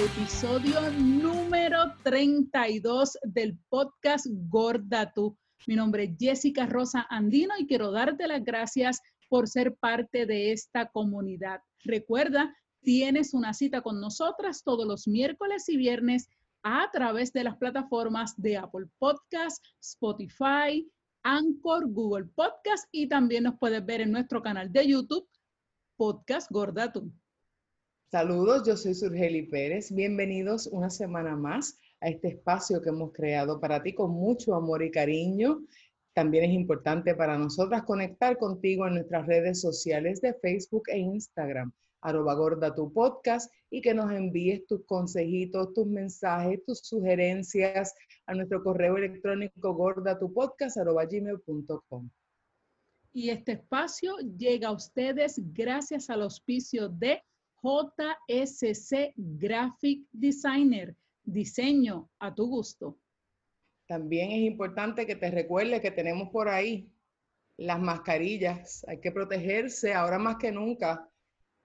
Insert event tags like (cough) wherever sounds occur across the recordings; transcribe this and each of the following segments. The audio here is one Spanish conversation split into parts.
episodio número 32 del podcast Gorda Tú. Mi nombre es Jessica Rosa Andino y quiero darte las gracias por ser parte de esta comunidad. Recuerda, tienes una cita con nosotras todos los miércoles y viernes a través de las plataformas de Apple Podcast, Spotify, Anchor, Google Podcast y también nos puedes ver en nuestro canal de YouTube, Podcast Gorda Tú. Saludos, yo soy Surgeli Pérez. Bienvenidos una semana más a este espacio que hemos creado para ti con mucho amor y cariño. También es importante para nosotras conectar contigo en nuestras redes sociales de Facebook e Instagram, arroba gorda tu podcast, y que nos envíes tus consejitos, tus mensajes, tus sugerencias a nuestro correo electrónico arroba gmail.com. Y este espacio llega a ustedes gracias al auspicio de JSC Graphic Designer, diseño a tu gusto. También es importante que te recuerde que tenemos por ahí las mascarillas. Hay que protegerse ahora más que nunca,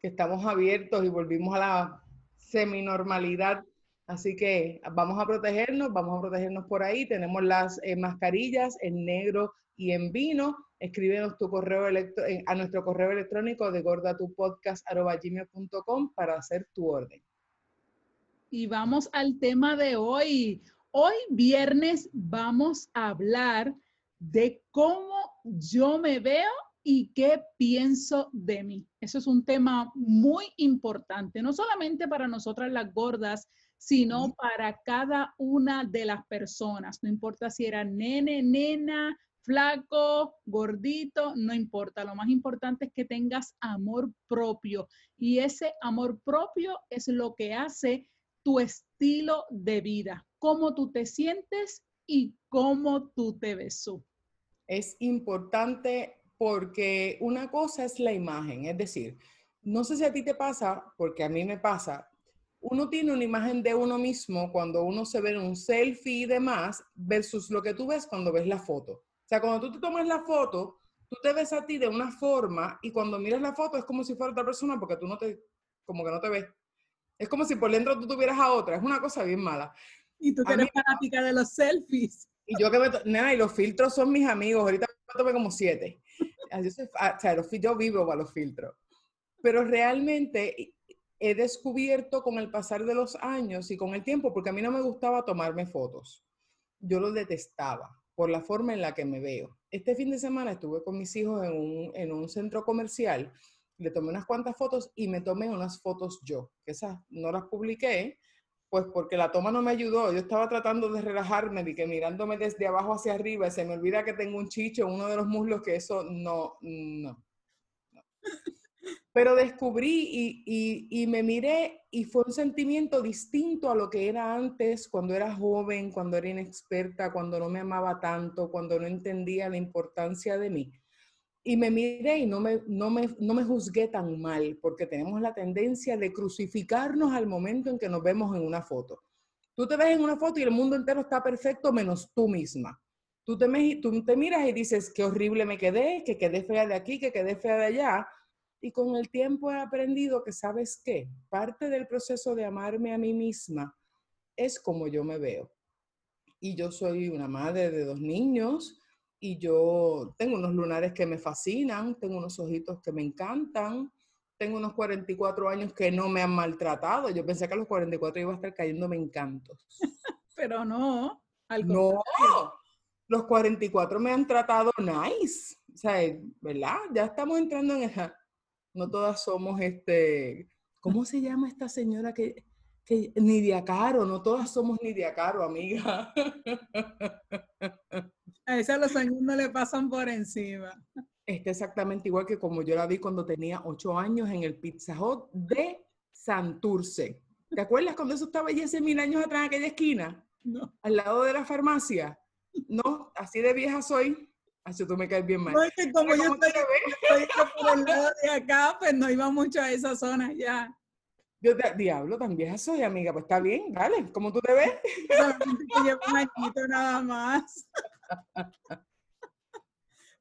que estamos abiertos y volvimos a la seminormalidad. Así que vamos a protegernos, vamos a protegernos por ahí. Tenemos las eh, mascarillas en negro y en vino escríbenos tu correo eh, a nuestro correo electrónico de gordatupodcast.com para hacer tu orden. Y vamos al tema de hoy. Hoy viernes vamos a hablar de cómo yo me veo y qué pienso de mí. Eso es un tema muy importante, no solamente para nosotras las gordas, sino para cada una de las personas. No importa si era nene, nena, flaco, gordito, no importa. Lo más importante es que tengas amor propio y ese amor propio es lo que hace tu estilo de vida, cómo tú te sientes y cómo tú te ves. Es importante porque una cosa es la imagen, es decir, no sé si a ti te pasa, porque a mí me pasa, uno tiene una imagen de uno mismo cuando uno se ve en un selfie y demás versus lo que tú ves cuando ves la foto. O sea, cuando tú te tomas la foto, tú te ves a ti de una forma y cuando miras la foto es como si fuera otra persona porque tú no te, como que no te ves. Es como si por dentro tú tuvieras a otra. Es una cosa bien mala. Y tú que eres fanática de los selfies. Y yo que me... Nada, y los filtros son mis amigos. Ahorita me tomé como siete. Yo, o sea, yo vivo para los filtros. Pero realmente he descubierto con el pasar de los años y con el tiempo, porque a mí no me gustaba tomarme fotos. Yo lo detestaba por la forma en la que me veo. Este fin de semana estuve con mis hijos en un, centro comercial, le tomé unas cuantas fotos y me tomé unas fotos yo, esas no las publiqué, pues porque la toma no me ayudó. Yo estaba tratando de relajarme, de que mirándome desde abajo hacia arriba, y se me olvida que tengo un chicho, uno de los muslos, que eso no, no. Pero descubrí y, me miré y fue un sentimiento distinto a lo que era antes, cuando era joven, cuando era inexperta, cuando no me amaba tanto, cuando no entendía la importancia de mí. Y me miré y no me, juzgué tan mal, porque tenemos la tendencia de crucificarnos al momento en que nos vemos en una foto. Tú te ves en una foto y el mundo entero está perfecto menos tú misma. Tú te, tú te miras y dices, qué horrible me quedé, que quedé fea de aquí, que quedé fea de allá y con el tiempo he aprendido que, ¿sabes qué? Parte del proceso de amarme a mí misma es como yo me veo. Y yo soy una madre de dos niños y yo tengo unos lunares que me fascinan, tengo unos ojitos que me encantan, tengo unos 44 años que no me han maltratado. Yo pensé que a los 44 iba a estar cayéndome encantos. (laughs) Pero no. no, los 44 me han tratado nice. O sea, ¿verdad? Ya estamos entrando en esa no todas somos este, ¿cómo se llama esta señora que, que Nidia Caro? No todas somos Nidia Caro, amiga. (laughs) A esa los años no le pasan por encima. Está exactamente igual que como yo la vi cuando tenía ocho años en el Pizza Hut de Santurce. ¿Te acuerdas cuando eso estaba ya hace mil años atrás en aquella esquina? No. Al lado de la farmacia. No, así de vieja soy. Así tú me caes bien mal. No, es que como yo estoy, estoy, por el lado de acá, pues no iba mucho a esa zona ya. Yo te, diablo, tan vieja soy, amiga. Pues está bien, dale. ¿Cómo tú te ves? (laughs) Solamente llevo un añito nada más. (laughs)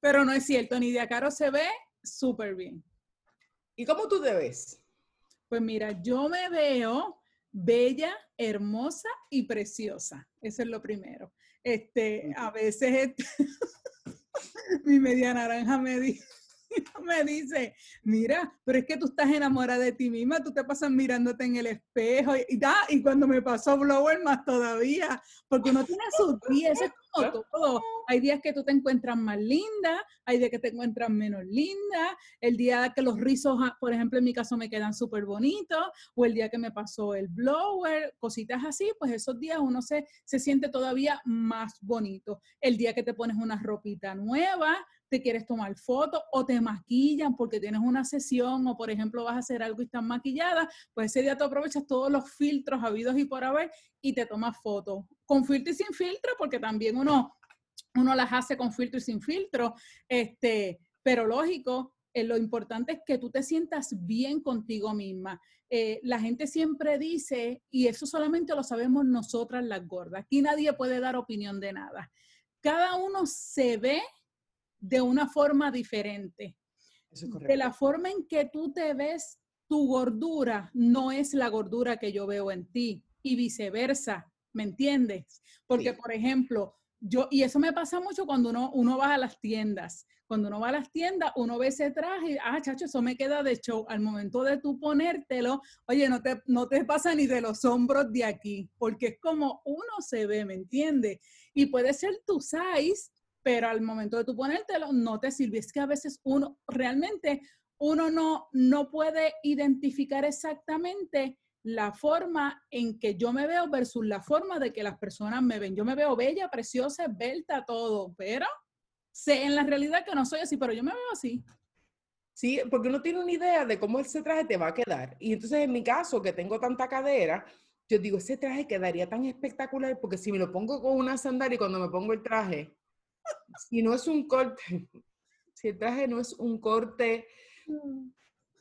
Pero no es cierto, ni de Caro se ve súper bien. ¿Y cómo tú te ves? Pues mira, yo me veo bella, hermosa y preciosa. Eso es lo primero. Este, a veces (laughs) mi media naranja me (laughs) me dice, mira, pero es que tú estás enamorada de ti misma, tú te pasas mirándote en el espejo y, y cuando me pasó blower más todavía, porque uno tiene sus (laughs) días, es como todo. Hay días que tú te encuentras más linda, hay días que te encuentras menos linda, el día que los rizos, ah, por ejemplo, en mi caso me quedan súper bonitos, o el día que me pasó el blower, cositas así, pues esos días uno se, se siente todavía más bonito. El día que te pones una ropita nueva, te quieres tomar fotos o te maquillan porque tienes una sesión o por ejemplo vas a hacer algo y estás maquillada, pues ese día te aprovechas todos los filtros habidos y por haber y te tomas fotos. Con filtro y sin filtro, porque también uno, uno las hace con filtro y sin filtro, este, pero lógico, eh, lo importante es que tú te sientas bien contigo misma. Eh, la gente siempre dice, y eso solamente lo sabemos nosotras las gordas, aquí nadie puede dar opinión de nada. Cada uno se ve de una forma diferente. de la forma en que tú te ves, tu gordura no es la gordura que yo veo en ti y viceversa, ¿me entiendes? Porque, por ejemplo, yo, y eso me pasa mucho cuando uno, uno va a las tiendas. Cuando uno va a las tiendas, uno ve ese traje y, ah, chacho, eso me queda de show. Al momento de tú ponértelo, oye, no te, no te pasa ni de los hombros de aquí, porque es como uno se ve, ¿me entiendes? Y puede ser tu size, pero al momento de tú ponértelo no te sirve. Es que a veces uno realmente uno no, no puede identificar exactamente la forma en que yo me veo versus la forma de que las personas me ven. Yo me veo bella, preciosa, esbelta, todo, pero sé en la realidad que no soy así, pero yo me veo así. Sí, porque uno tiene una idea de cómo ese traje te va a quedar. Y entonces en mi caso, que tengo tanta cadera, yo digo, ese traje quedaría tan espectacular porque si me lo pongo con una sandalia y cuando me pongo el traje, si no es un corte, (laughs) si el traje no es un corte, mm.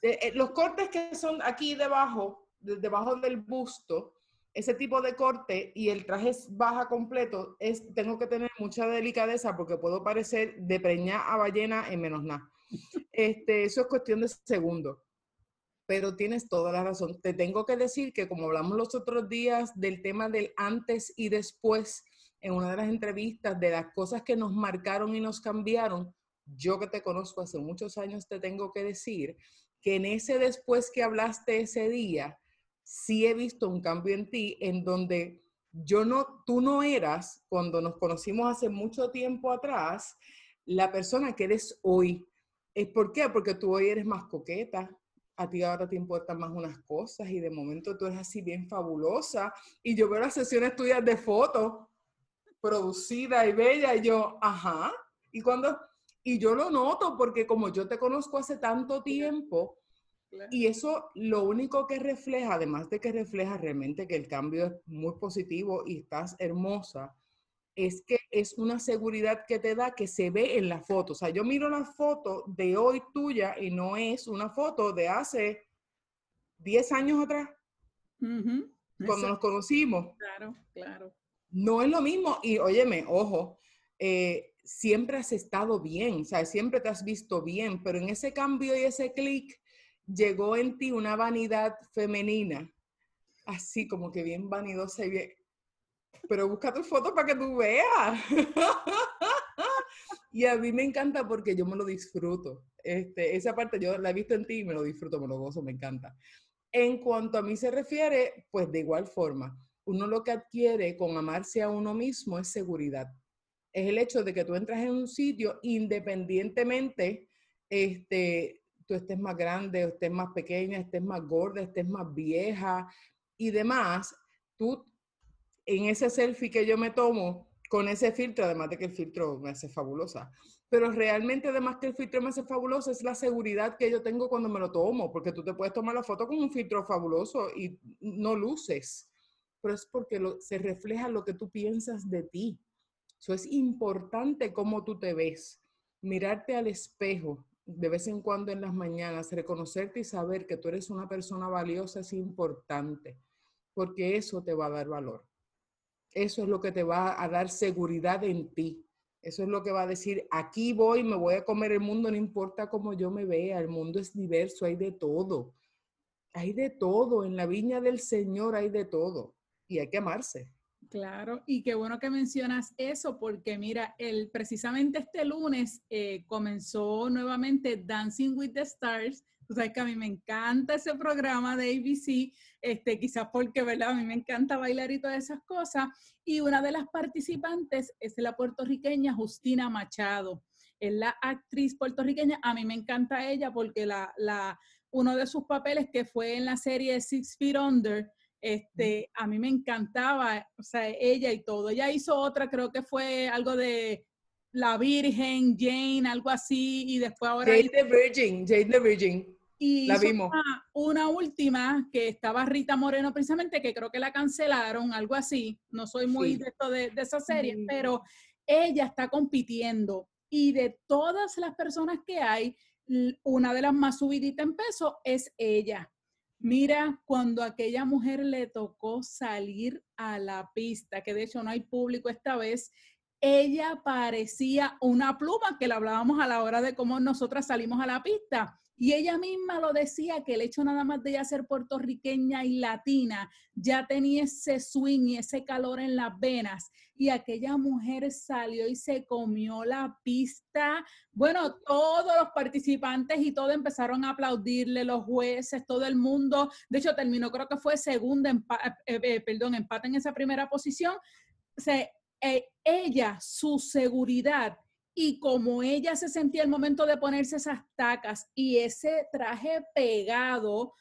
eh, los cortes que son aquí debajo, debajo del busto, ese tipo de corte y el traje baja completo, es, tengo que tener mucha delicadeza porque puedo parecer de preña a ballena en menos nada. Este, eso es cuestión de segundos. Pero tienes toda la razón. Te tengo que decir que como hablamos los otros días del tema del antes y después, en una de las entrevistas de las cosas que nos marcaron y nos cambiaron, yo que te conozco hace muchos años te tengo que decir que en ese después que hablaste ese día, sí he visto un cambio en ti en donde yo no, tú no eras, cuando nos conocimos hace mucho tiempo atrás, la persona que eres hoy. ¿Por qué? Porque tú hoy eres más coqueta, a ti ahora te importan más unas cosas y de momento tú eres así bien fabulosa y yo veo las sesiones tuyas de fotos producida y bella, y yo, ajá, y cuando, y yo lo noto porque como yo te conozco hace tanto tiempo, y eso lo único que refleja, además de que refleja realmente que el cambio es muy positivo y estás hermosa, es que es una seguridad que te da que se ve en la foto. O sea, yo miro la foto de hoy tuya y no es una foto de hace 10 años atrás, cuando nos conocimos. Claro, claro no es lo mismo. Y óyeme, ojo, eh, siempre has estado bien, o sea, siempre te has visto bien, pero en ese cambio y ese clic llegó en ti una vanidad femenina, así como que bien vanidosa y bien. Pero busca tu foto para que tú veas. (laughs) y a mí me encanta porque yo me lo disfruto. Este, esa parte yo la he visto en ti y me lo disfruto, me lo gozo, me encanta. En cuanto a mí se refiere, pues de igual forma uno lo que adquiere con amarse a uno mismo es seguridad. Es el hecho de que tú entras en un sitio independientemente, este, tú estés más grande, estés más pequeña, estés más gorda, estés más vieja y demás, tú en ese selfie que yo me tomo con ese filtro, además de que el filtro me hace fabulosa, pero realmente además que el filtro me hace fabuloso es la seguridad que yo tengo cuando me lo tomo, porque tú te puedes tomar la foto con un filtro fabuloso y no luces pero es porque se refleja lo que tú piensas de ti. Eso es importante cómo tú te ves. Mirarte al espejo de vez en cuando en las mañanas, reconocerte y saber que tú eres una persona valiosa es importante, porque eso te va a dar valor. Eso es lo que te va a dar seguridad en ti. Eso es lo que va a decir, aquí voy, me voy a comer el mundo, no importa cómo yo me vea, el mundo es diverso, hay de todo Hay de todo, en la viña del Señor hay de todo y hay que amarse. Claro, y qué bueno que mencionas eso, porque mira, el, precisamente este lunes eh, comenzó nuevamente Dancing with the Stars. Tú sabes que a mí me encanta ese programa de ABC, este, quizás porque, ¿verdad? A mí me encanta bailar y todas esas cosas. Y una de las participantes es la puertorriqueña Justina Machado. Es la actriz puertorriqueña. A mí me encanta ella porque la, la, uno de sus papeles que fue en la serie Six Feet Under, este, a mí me encantaba, o sea, ella y todo. Ella hizo otra, creo que fue algo de La Virgen, Jane, algo así, y después ahora... Jane the Virgin, Jane the Virgin. Y la vimos. Una, última que estaba Rita Moreno precisamente, que creo que la cancelaron, algo así. No soy muy de esto de, esa serie, mm. pero ella está compitiendo. Y de todas las personas que hay, una de las más subiditas en peso es ella. Mira, cuando aquella mujer le tocó salir a la pista, que de hecho no hay público esta vez, ella parecía una pluma que le hablábamos a la hora de cómo nosotras salimos a la pista. Y ella misma lo decía, que el hecho nada más de ella ser puertorriqueña y latina ya tenía ese swing y ese calor en las venas. Y aquella mujer salió y se comió la pista. Bueno, todos los participantes y todo empezaron a aplaudirle, los jueces, todo el mundo. De hecho, terminó, creo que fue segunda, eh, eh, perdón, empate en esa primera posición. Eh, ella, su seguridad y como ella se sentía el momento de ponerse esas tacas y ese traje pegado,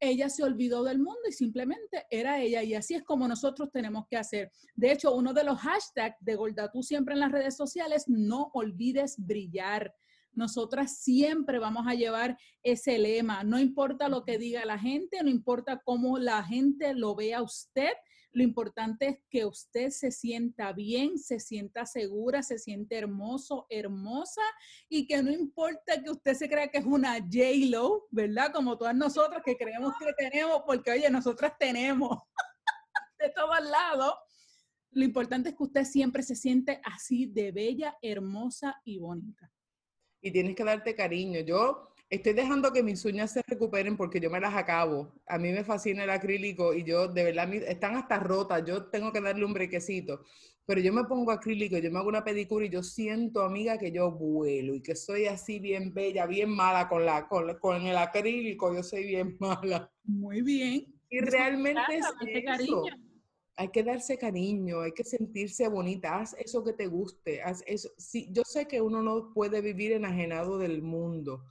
ella se olvidó del mundo y simplemente era ella. Y así es como nosotros tenemos que hacer. De hecho, uno de los hashtags de Goldatú siempre en las redes sociales, no olvides brillar. Nosotras siempre vamos a llevar ese lema. No importa lo que diga la gente, no importa cómo la gente lo vea a usted, lo importante es que usted se sienta bien, se sienta segura, se siente hermoso, hermosa y que no importa que usted se crea que es una J-Lo, ¿verdad? Como todas nosotras que creemos que tenemos, porque oye, nosotras tenemos (laughs) de todos lados. Lo importante es que usted siempre se siente así de bella, hermosa y bonita. Y tienes que darte cariño. Yo Estoy dejando que mis uñas se recuperen porque yo me las acabo. A mí me fascina el acrílico y yo, de verdad, están hasta rotas. Yo tengo que darle un brequecito. Pero yo me pongo acrílico, yo me hago una pedicura y yo siento, amiga, que yo vuelo y que soy así bien bella, bien mala con, la, con, con el acrílico. Yo soy bien (laughs) mala. Muy bien. Y realmente es eso. Hay que darse cariño, hay que sentirse bonita, haz eso que te guste, haz eso. Sí, yo sé que uno no puede vivir enajenado del mundo,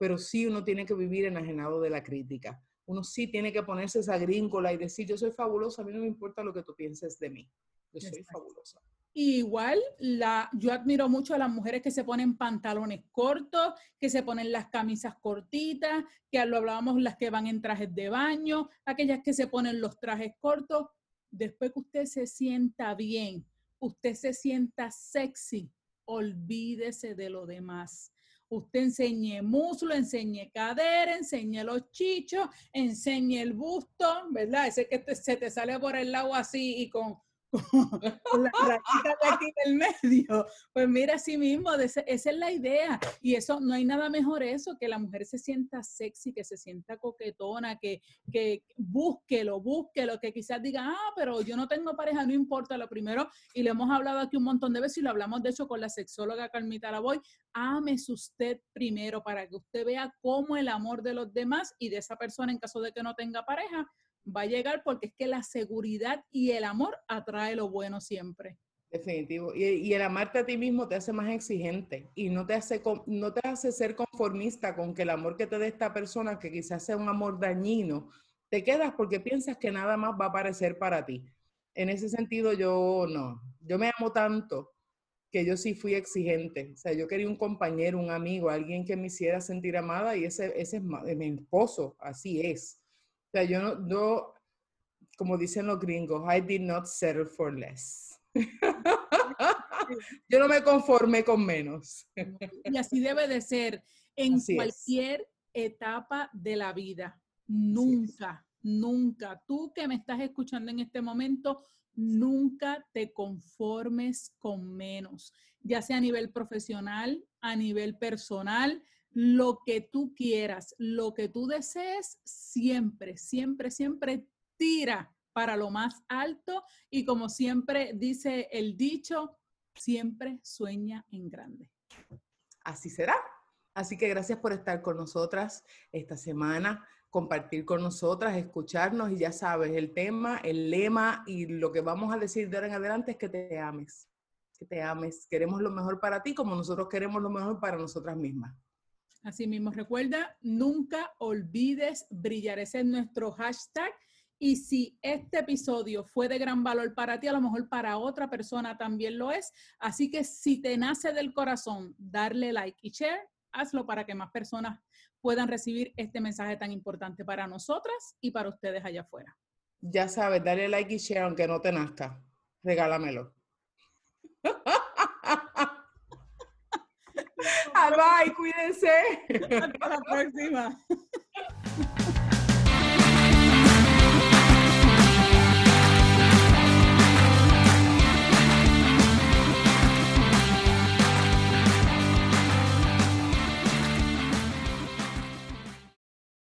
pero sí uno tiene que vivir enajenado de la crítica. Uno sí tiene que ponerse esa gríncola y decir, yo soy fabulosa, a mí no me importa lo que tú pienses de mí, yo soy fabulosa. igual, la, yo admiro mucho a las mujeres que se ponen pantalones cortos, que se ponen las camisas cortitas, que lo hablábamos las que van en trajes de baño, aquellas que se ponen los trajes cortos. Después que usted se sienta bien, usted se sienta sexy, olvídese de lo demás usted enseñe muslo, enseñe cadera, enseñe los chichos, enseñe el busto, ¿verdad? Ese que se te sale por el lado así y con con (laughs) la rayita de aquí del medio. Pues mira, así mismo, esa es la idea. Y eso, no hay nada mejor eso, que la mujer se sienta sexy, que se sienta coquetona, que, que búsquelo, búsquelo, que quizás diga, ah, pero yo no tengo pareja, no importa. Lo primero, y le hemos hablado aquí un montón de veces, y lo hablamos de hecho con la sexóloga Carmita Lavoy, ámese usted primero para que usted vea cómo el amor de los demás y de esa persona, en caso de que no tenga pareja, va a llegar porque es que la seguridad y el amor atrae lo bueno siempre. Definitivo. Y, el amarte a ti mismo te hace más exigente y no te, hace, no te hace ser conformista con que el amor que te dé esta persona, que quizás sea un amor dañino, te quedas porque piensas que nada más va a aparecer para ti. En ese sentido, yo no. Yo me amo tanto que yo sí fui exigente. O sea, yo quería un compañero, un amigo, alguien que me hiciera sentir amada y ese, ese es mi esposo, así es. O sea, yo no, yo, como dicen los gringos, I did not settle for less. (laughs) yo no me conformé con menos. y así debe de ser en cualquier etapa de la vida. Nunca, nunca. Tú que me estás escuchando en este momento, nunca te conformes con menos, ya sea a nivel profesional, a nivel personal, lo que tú quieras, lo que tú desees, siempre, siempre, siempre tira para lo más alto y como siempre dice el dicho, siempre sueña en grande. Así será. Así que gracias por estar con nosotras esta semana, compartir con nosotras, escucharnos y ya sabes, el tema, el lema y lo que vamos a decir de ahora en adelante es que te ames, que te ames. Queremos lo mejor para ti como nosotros queremos lo mejor para nosotras mismas. Así mismo, recuerda, nunca olvides brillar. Ese es nuestro hashtag. Y si este episodio fue de gran valor para ti, a lo mejor para otra persona también lo es. Así que si te nace del corazón darle like y share, hazlo para que más personas puedan recibir este mensaje tan importante para nosotras y para ustedes allá afuera. Ya sabes, dale like y share aunque no te nazca. Regálamelo. (laughs) Bye, cuídense. Hasta la próxima. (laughs)